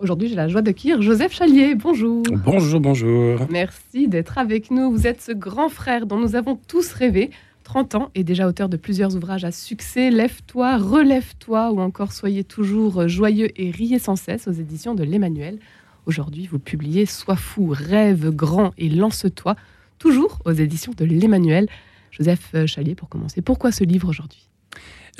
Aujourd'hui, j'ai la joie d'accueillir Joseph Chalier. Bonjour. Bonjour, bonjour. Merci d'être avec nous. Vous êtes ce grand frère dont nous avons tous rêvé. 30 ans et déjà auteur de plusieurs ouvrages à succès. Lève-toi, relève-toi ou encore Soyez toujours joyeux et riez sans cesse aux éditions de l'Emmanuel. Aujourd'hui, vous publiez Sois fou, rêve grand et lance-toi, toujours aux éditions de l'Emmanuel. Joseph Chalier, pour commencer, pourquoi ce livre aujourd'hui?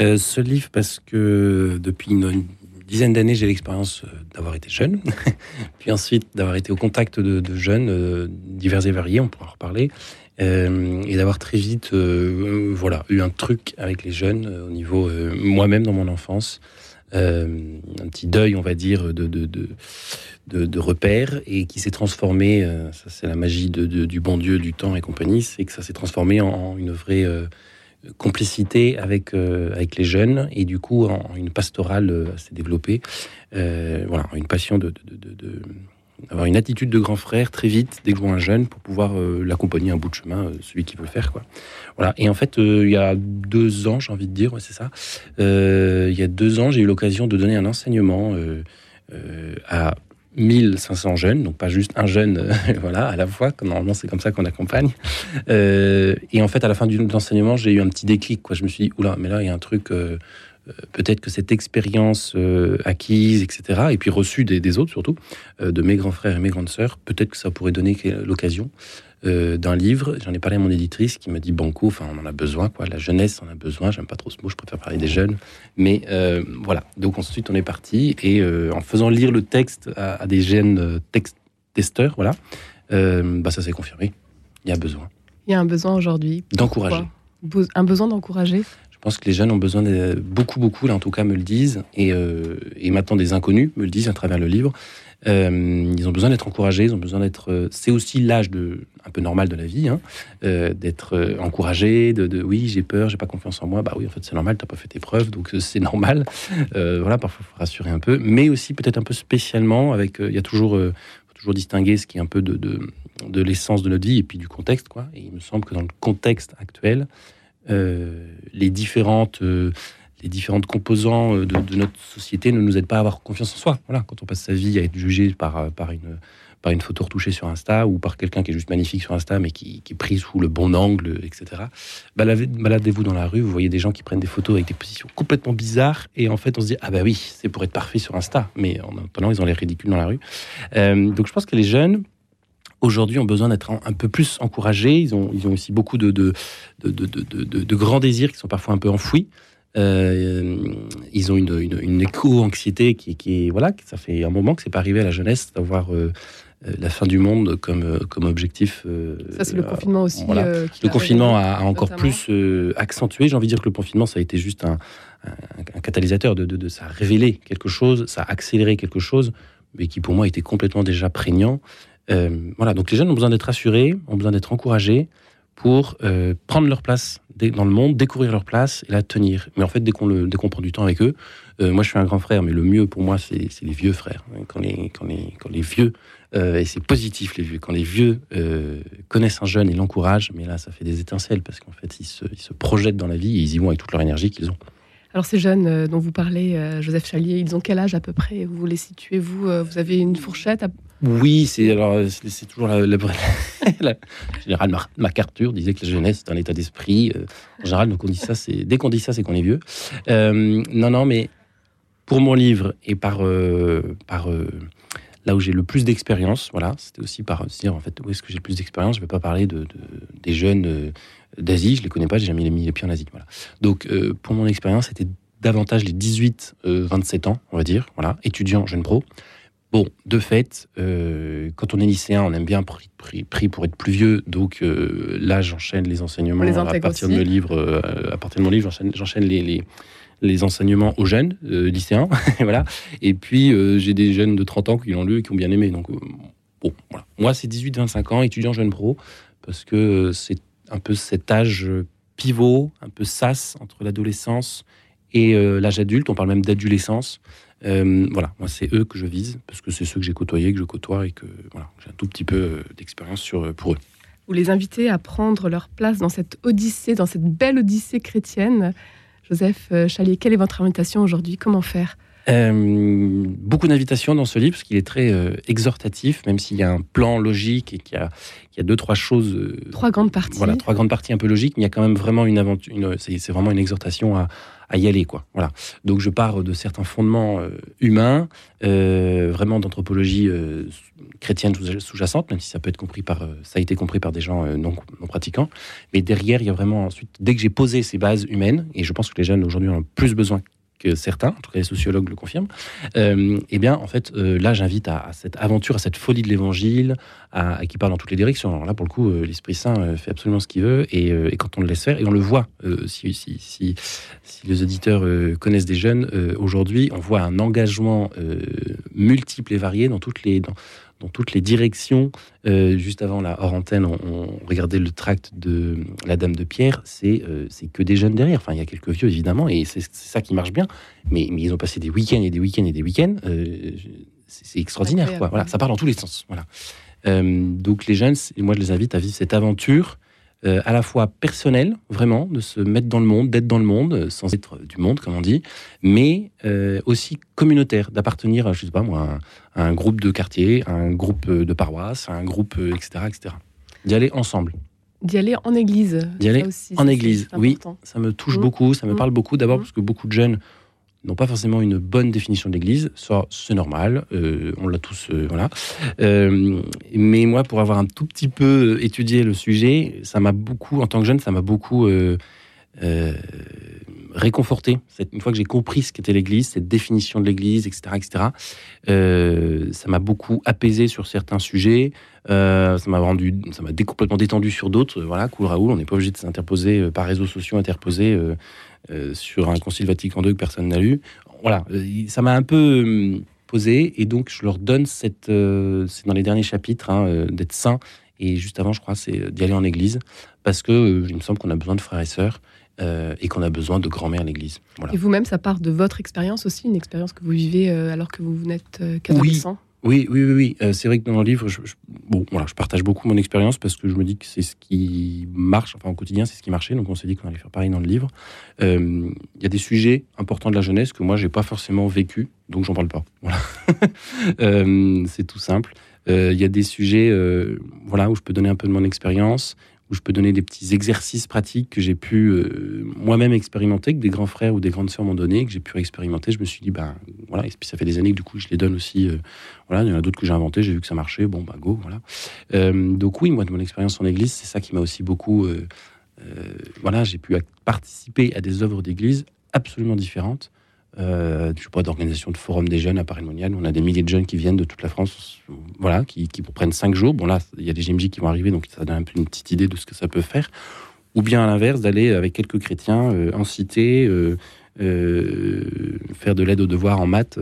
Euh, Ce livre, parce que depuis une, dizaine d'années, j'ai l'expérience euh, d'avoir été jeune, puis ensuite d'avoir été au contact de, jeunes euh, divers et variés, on pourra en reparler, et d'avoir très vite voilà, eu un truc avec les jeunes au niveau moi-même dans mon enfance. un petit deuil, on va dire, de, de, de, de repères et qui s'est transformé, ça c'est la magie du bon Dieu, du temps et compagnie, c'est que ça s'est transformé en, une vraie complicité avec, euh, avec les jeunes et du coup en, une pastorale euh, assez développée. Euh, voilà, une passion de, avoir une attitude de grand frère très vite dès que un jeune pour pouvoir l'accompagner un bout de chemin, celui qui veut le faire. Quoi. Voilà. Et en fait, il y a deux ans, j'ai envie de dire, c'est ça, il y a deux ans, j'ai eu l'occasion de donner un enseignement à 1500 jeunes, donc pas juste un jeune, euh, voilà, à la fois. Normalement, c'est comme ça qu'on accompagne. Euh, et en fait, à la fin du l'enseignement, j'ai eu un petit déclic. Quoi. Je me suis dit, oula, mais là, il y a un truc. Euh, peut-être que cette expérience acquise, etc., et puis reçue des, autres surtout, de mes grands frères et mes grandes sœurs, peut-être que ça pourrait donner l'occasion euh, d'un livre. J'en ai parlé à mon éditrice qui me dit Banco, enfin, on en a besoin, quoi. La jeunesse en a besoin. J'aime pas trop ce mot, je préfère parler des jeunes. Mais euh, voilà. Donc ensuite, on est parti et euh, en faisant lire le texte à, des jeunes texte testeurs, voilà, bah, ça s'est confirmé. Il y a besoin. Il y a un besoin aujourd'hui. D'encourager. Un besoin d'encourager? Je pense que les jeunes ont besoin de beaucoup, beaucoup, là en tout cas me le disent, et, et maintenant des inconnus me le disent à travers le livre. Euh, ils ont besoin d'être encouragés, ils ont besoin d'être. Euh, c'est aussi l'âge de un peu normal de la vie, hein, euh, d'être encouragé, de, oui j'ai peur, j'ai pas confiance en moi. Bah oui, en fait c'est normal, t'as pas fait tes preuves, donc c'est normal. voilà, parfois faut rassurer un peu, mais aussi peut-être un peu spécialement avec. Il y a toujours toujours distinguer ce qui est un peu de, de, de l'essence de notre vie et puis du contexte, quoi. Et il me semble que dans le contexte actuel, les différentes les différentes composants euh, de, notre société ne nous aident pas à avoir confiance en soi. Voilà, quand on passe sa vie à être jugé par, euh, par, une, par une photo retouchée sur Insta ou par quelqu'un qui est juste magnifique sur Insta mais qui, qui est pris sous le bon angle, etc. Baladez-vous dans la rue, vous voyez des gens qui prennent des photos avec des positions complètement bizarres et en fait on se dit ah bah oui c'est pour être parfait sur Insta, mais en attendant ils ont l'air ridicules dans la rue. Euh, donc je pense que les jeunes aujourd'hui ont besoin d'être un, peu plus encouragés. Ils ont, ils ont aussi beaucoup de, de, de, de, grands désirs qui sont parfois un peu enfouis. Euh, ils ont une, une, éco-anxiété qui, qui, est voilà, ça fait un moment que c'est pas arrivé à la jeunesse d'avoir euh, euh, la fin du monde comme comme objectif. ça c'est le confinement aussi. le confinement a, encore plus accentué. J'ai envie de dire que le confinement ça a été juste un, un, catalyseur de, de, ça a révélé quelque chose, ça a accéléré quelque chose, mais qui pour moi était complètement déjà prégnant. Voilà, donc les jeunes ont besoin d'être assurés, ont besoin d'être encouragés pour euh, prendre leur place dans le monde, découvrir leur place et la tenir. Mais en fait, dès qu'on qu'on prend du temps avec eux, euh, moi je suis un grand frère, mais le mieux pour moi, c'est les vieux frères. Quand les, quand les, quand les vieux, euh, et c'est positif les vieux, quand les vieux connaissent un jeune et l'encouragent, mais là ça fait des étincelles parce qu'en fait ils se, ils se projettent dans la vie et ils y vont avec toute leur énergie qu'ils ont. Alors ces jeunes dont vous parlez, Joseph Chalier, ils ont quel âge à peu près? Vous les situez, vous Vous avez une fourchette oui, c'est alors c'est toujours la, la, la, général MacArthur disait que la jeunesse est un état d'esprit. Euh, en général, dès qu'on dit ça, c'est qu'on est vieux. Euh, non, non, mais pour mon livre et par euh, là où j'ai le plus d'expérience, voilà, c'était aussi par dire en fait où est-ce que j'ai le plus d'expérience? Je ne vais pas parler de, des jeunes d'Asie, je les connais pas, j'ai jamais mis les pieds en Asie, voilà. Donc pour mon expérience, c'était davantage les 18-27 ans, on va dire, voilà, étudiants, jeunes pros. Bon, de fait, euh, quand on est lycéen, on aime bien pris, pour être plus vieux. Donc euh, là, j'enchaîne les enseignements à partir de mon livre. Euh, à partir de mon livre, j'enchaîne les, les, enseignements aux jeunes lycéens, voilà. Et puis j'ai des jeunes de 30 ans qui l'ont lu et qui ont bien aimé. Donc bon, voilà. Moi, c'est 18-25 ans, étudiant jeune pro, parce que c'est un peu cet âge pivot, un peu sas entre l'adolescence et l'âge adulte. On parle même d'adolescence. Euh, voilà, moi c'est eux que je vise parce que c'est ceux que j'ai côtoyés, que je côtoie et que voilà, j'ai un tout petit peu euh, d'expérience sur euh, pour eux. Vous les invitez à prendre leur place dans cette odyssée, dans cette belle odyssée chrétienne. Joseph Chalier, quelle est votre invitation aujourd'hui? Comment faire? Euh, beaucoup d'invitations dans ce livre, parce qu'il est très euh, exhortatif, même s'il y a un plan logique et qu'il y a, y a deux, trois choses. Euh, trois grandes parties. Voilà, trois grandes parties un peu logiques, mais il y a quand même vraiment une aventure. C'est vraiment une exhortation à, à, y aller, quoi. Voilà. Donc je pars de certains fondements humains, vraiment d'anthropologie chrétienne sous-jacente, même si ça peut être compris par, ça a été compris par des gens non, non pratiquants. Mais derrière, il y a vraiment ensuite, dès que j'ai posé ces bases humaines, et je pense que les jeunes aujourd'hui ont plus besoin que certains, en tout cas les sociologues le confirment, euh, eh bien, en fait, euh, là, j'invite à, cette aventure, à cette folie de l'évangile, à, qui parle dans toutes les directions. Alors là, pour le coup, euh, l'Esprit Saint fait absolument ce qu'il veut, et, quand on le laisse faire, et on le voit, si, si, les auditeurs connaissent des jeunes, aujourd'hui, on voit un engagement multiple et varié dans toutes les, dans toutes les directions. Euh, juste avant la hors antenne, on, regardait le tract de la Dame de Pierre. C'est euh, c'est que des jeunes derrière. Enfin, il y a quelques vieux évidemment, et c'est ça qui marche bien. Mais, mais, ils ont passé des week-ends et des week-ends et des week-ends. Euh, c'est extraordinaire, quoi. Voilà, ça part dans tous les sens. Voilà. donc les jeunes, moi je les invite à vivre cette aventure euh, à la fois personnel, vraiment, de se mettre dans le monde, d'être dans le monde, euh, sans être du monde, comme on dit, mais euh, aussi communautaire, d'appartenir, je sais pas moi, à un, groupe de quartier, à un groupe de paroisse, à un groupe, etc., etc. D'y aller ensemble. D'y aller en église. D'y aller en église, oui. Ça me touche mmh. beaucoup, ça me mmh. parle beaucoup. D'abord mmh. parce que beaucoup de jeunes n'ont pas forcément une bonne définition de l'Église. Ça, c'est normal, euh, on l'a tous, euh, voilà. Euh, mais moi, pour avoir un tout petit peu étudié le sujet, ça m'a beaucoup, en tant que jeune, ça m'a beaucoup réconforté. Une fois que j'ai compris ce qu'était l'Église, cette définition de l'Église, etc., etc., ça m'a beaucoup apaisé sur certains sujets. ça m'a rendu, ça m'a complètement détendu sur d'autres. Voilà, cool Raoul, on n'est pas obligé de s'interposer par réseaux sociaux interposés euh, sur un concile Vatican II que personne n'a lu. Voilà, euh, ça m'a un peu hum, posé et donc je leur donne cette, euh, c'est dans les derniers chapitres, hein, d'être saint. Et juste avant, je crois, c'est d'y aller en église parce que il me semble qu'on a besoin de frères et sœurs. Et qu'on a besoin de grand-mère à l'Église. Et vous-même, ça part de votre expérience aussi, une expérience que vous vivez alors que vous n'êtes qu'adolescent oui, oui, oui, oui. Euh, c'est vrai que dans le livre, je, bon, voilà, je partage beaucoup mon expérience parce que je me dis que c'est ce qui marche, enfin au quotidien, c'est ce qui marchait. Donc on s'est dit qu'on allait faire pareil dans le livre. Euh, il y a des sujets importants de la jeunesse que moi j'ai pas forcément vécu, donc j'en parle pas. Voilà, euh, c'est tout simple. Il y a des sujets, voilà, où je peux donner un peu de mon expérience où je peux donner des petits exercices pratiques que j'ai pu euh, moi-même expérimenter, que des grands frères ou des grandes sœurs m'ont donné, que j'ai pu expérimenter. Je me suis dit, ben voilà, et puis ça fait des années que du coup je les donne aussi. Euh, voilà, il y en a d'autres que j'ai inventés, j'ai vu que ça marchait, bon, bah go, voilà. Euh, donc oui, moi de mon expérience en église, c'est ça qui m'a aussi beaucoup. voilà, j'ai pu participer à des œuvres d'église absolument différentes euh, je sais pas, d'organisation de forum des jeunes à Paris-Monial. On a des milliers de jeunes qui viennent de toute la France, voilà, qui, qui prennent cinq jours. Bon, là, il y a des GMJ qui vont arriver, donc ça donne un peu une petite idée de ce que ça peut faire. Ou bien à l'inverse, d'aller avec quelques chrétiens euh, en cité, euh, euh, faire de l'aide aux devoirs en maths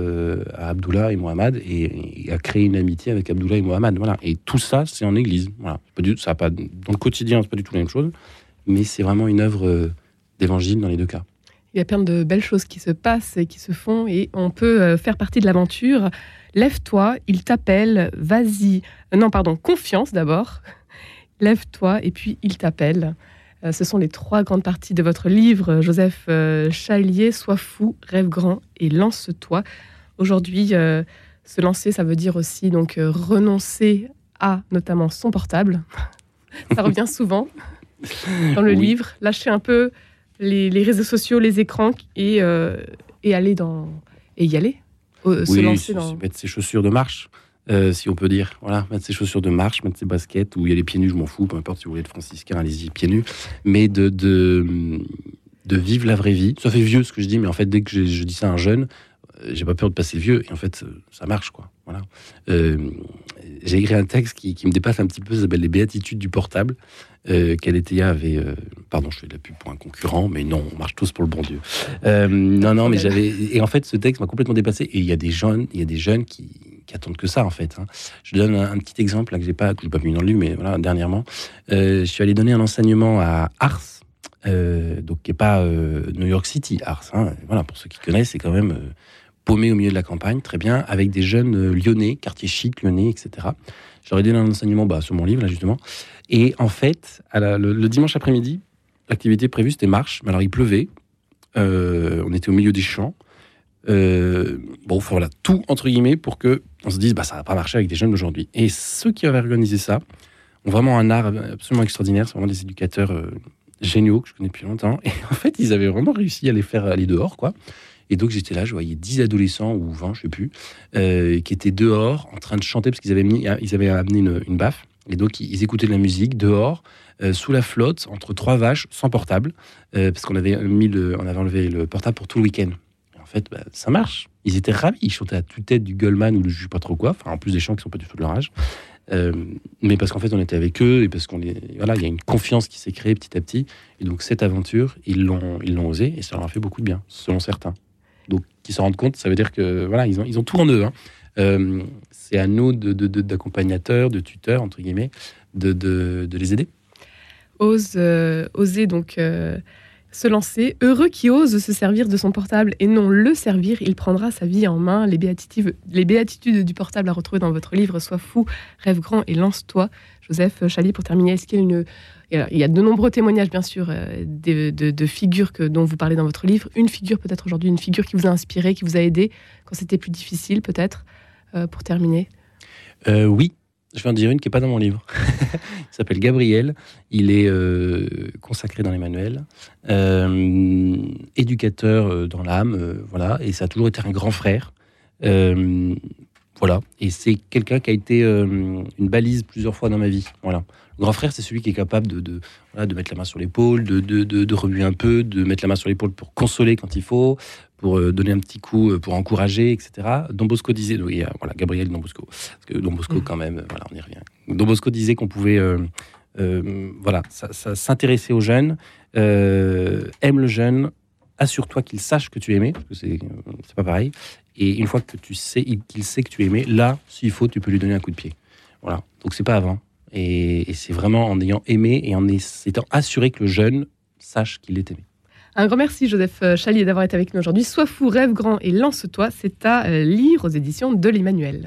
à Abdullah et Mohamed et, à créer une amitié avec Abdullah et Mohamed. Voilà. Et tout ça, c'est en église. Voilà. Pas du, ça pas, dans le quotidien, c'est pas du tout la même chose, mais c'est vraiment une œuvre d'évangile dans les deux cas. Il y a plein de belles choses qui se passent et qui se font et on peut euh, faire partie de l'aventure. Lève-toi, il t'appelle, vas-y. Euh, non, pardon, confiance d'abord. Lève-toi et puis il t'appelle. Euh, ce sont les trois grandes parties de votre livre, Joseph Chalier, Sois fou, rêve grand et lance-toi. Aujourd'hui, se lancer, ça veut dire aussi donc renoncer à notamment son portable. ça revient souvent dans le livre. Lâcher un peu les, réseaux sociaux, les écrans et, euh, et aller dans et y aller, se lancer dans mettre ses chaussures de marche. Euh, si on peut dire, voilà, mettre ses chaussures de marche, mettre ses baskets, ou il y a les pieds nus, je m'en fous, peu importe si vous voulez être franciscain, allez-y, pieds nus, mais de, de, de, vivre la vraie vie. Ça fait vieux ce que je dis, mais en fait, dès que je, dis ça à un jeune, euh, j'ai pas peur de passer vieux, et en fait, ça marche, quoi. Voilà. j'ai écrit un texte qui, me dépasse un petit peu, ça s'appelle Les béatitudes du portable. Euh, Kaletea avait. Euh, pardon, je fais de la pub pour un concurrent, mais non, on marche tous pour le bon Dieu. Euh, non, non, mais j'avais. Et en fait, ce texte m'a complètement dépassé. Et il y a des jeunes, il y a des jeunes qui, qui attendent que ça, en fait. Hein. Je donne un, petit exemple que j'ai pas, que pas mis dans le livre, mais voilà, dernièrement, je suis allé donner un enseignement à Ars. donc qui est pas New York City, Ars. Hein. Voilà, pour ceux qui connaissent, c'est quand même paumé au milieu de la campagne, très bien, avec des jeunes lyonnais, quartier chic, lyonnais, etc. J'aurais donné un enseignement bah, sur mon livre, là, justement. Et en fait, le, dimanche après-midi, l'activité prévue, c'était marche. Mais alors, il pleuvait. Euh, on était au milieu des champs. Euh, bon, enfin, voilà, tout entre guillemets pour que on se dise, bah, ça va pas marcher avec des jeunes aujourd'hui. Et ceux qui avaient organisé ça ont vraiment un art absolument extraordinaire. C'est vraiment des éducateurs euh, géniaux que je connais depuis longtemps. Et en fait, ils avaient vraiment réussi à les faire aller dehors, quoi. Et donc j'étais là, je voyais 10 adolescents ou 20, je sais plus, euh, qui étaient dehors en train de chanter parce qu'ils avaient, avaient amené une, baffe. Et donc ils écoutaient de la musique dehors, euh, sous la flotte, entre trois vaches, sans portable, euh, parce qu'on avait avait enlevé le portable pour tout le week-end. En fait, bah, ça marche. Ils étaient ravis. Ils chantaient à tue-tête du Goldman ou je sais pas trop quoi. Enfin, en plus des chants qui sont pas du tout de leur âge. Mais parce qu'en fait, on était avec eux et parce qu'on voilà, il y a une confiance qui s'est créée petit à petit. Et donc cette aventure, ils l'ont, ils l'ont osé et ça leur a fait beaucoup de bien, selon certains. Se rendent compte, ça veut dire que voilà, ils ont, ils ont tout en eux. hein. Euh, c'est à nous de, de- de- d'accompagnateurs, de tuteurs entre guillemets, de les aider. Ose, euh, oser donc euh, se lancer. Heureux qui ose se servir de son portable et non le servir, il prendra sa vie en main. Les béatitudes, du portable à retrouver dans votre livre Sois fou, rêve grand et lance-toi. Joseph Chali, pour terminer, est-ce qu'il y a Il y a de nombreux témoignages, bien sûr, euh, de figures que, dont vous parlez dans votre livre. Une figure, peut-être aujourd'hui, une figure qui vous a inspiré, qui vous a aidé quand c'était plus difficile, peut-être, euh, pour terminer? Euh, oui, je vais en dire une qui n'est pas dans mon livre. Il s'appelle Gabriel. Il est euh, consacré dans les manuels, euh, éducateur euh, dans l'âme, euh, voilà, et ça a toujours été un grand frère. Voilà, et c'est quelqu'un qui a été euh, une balise plusieurs fois dans ma vie. Voilà. Le grand frère, c'est celui qui est capable de, de, voilà, de mettre la main sur l'épaule, de, de, de, remuer un peu, de mettre la main sur l'épaule pour consoler quand il faut, pour euh, donner un petit coup, euh, pour encourager, etc. Don Bosco disait, oui, voilà, Gabriel Don Bosco, parce que Don Bosco, Mhm. quand même, voilà, on y revient. Don Bosco disait qu'on pouvait, voilà, ça- ça- s'intéresser aux jeunes, aime le jeune, assure-toi qu'il sache que tu es aimé, parce que c'est c'est pas pareil. Et une fois que tu sais, il- qu'il sait que tu es aimé, là, s'il faut, tu peux lui donner un coup de pied. Voilà. Donc c'est pas avant. Et, et c'est vraiment en ayant aimé et en étant assuré que le jeune sache qu'il est aimé. Un grand merci, Joseph Chalier, d'avoir été avec nous aujourd'hui. Sois fou, rêve grand et lance-toi. C'est à euh, lire aux éditions de l'Emmanuel.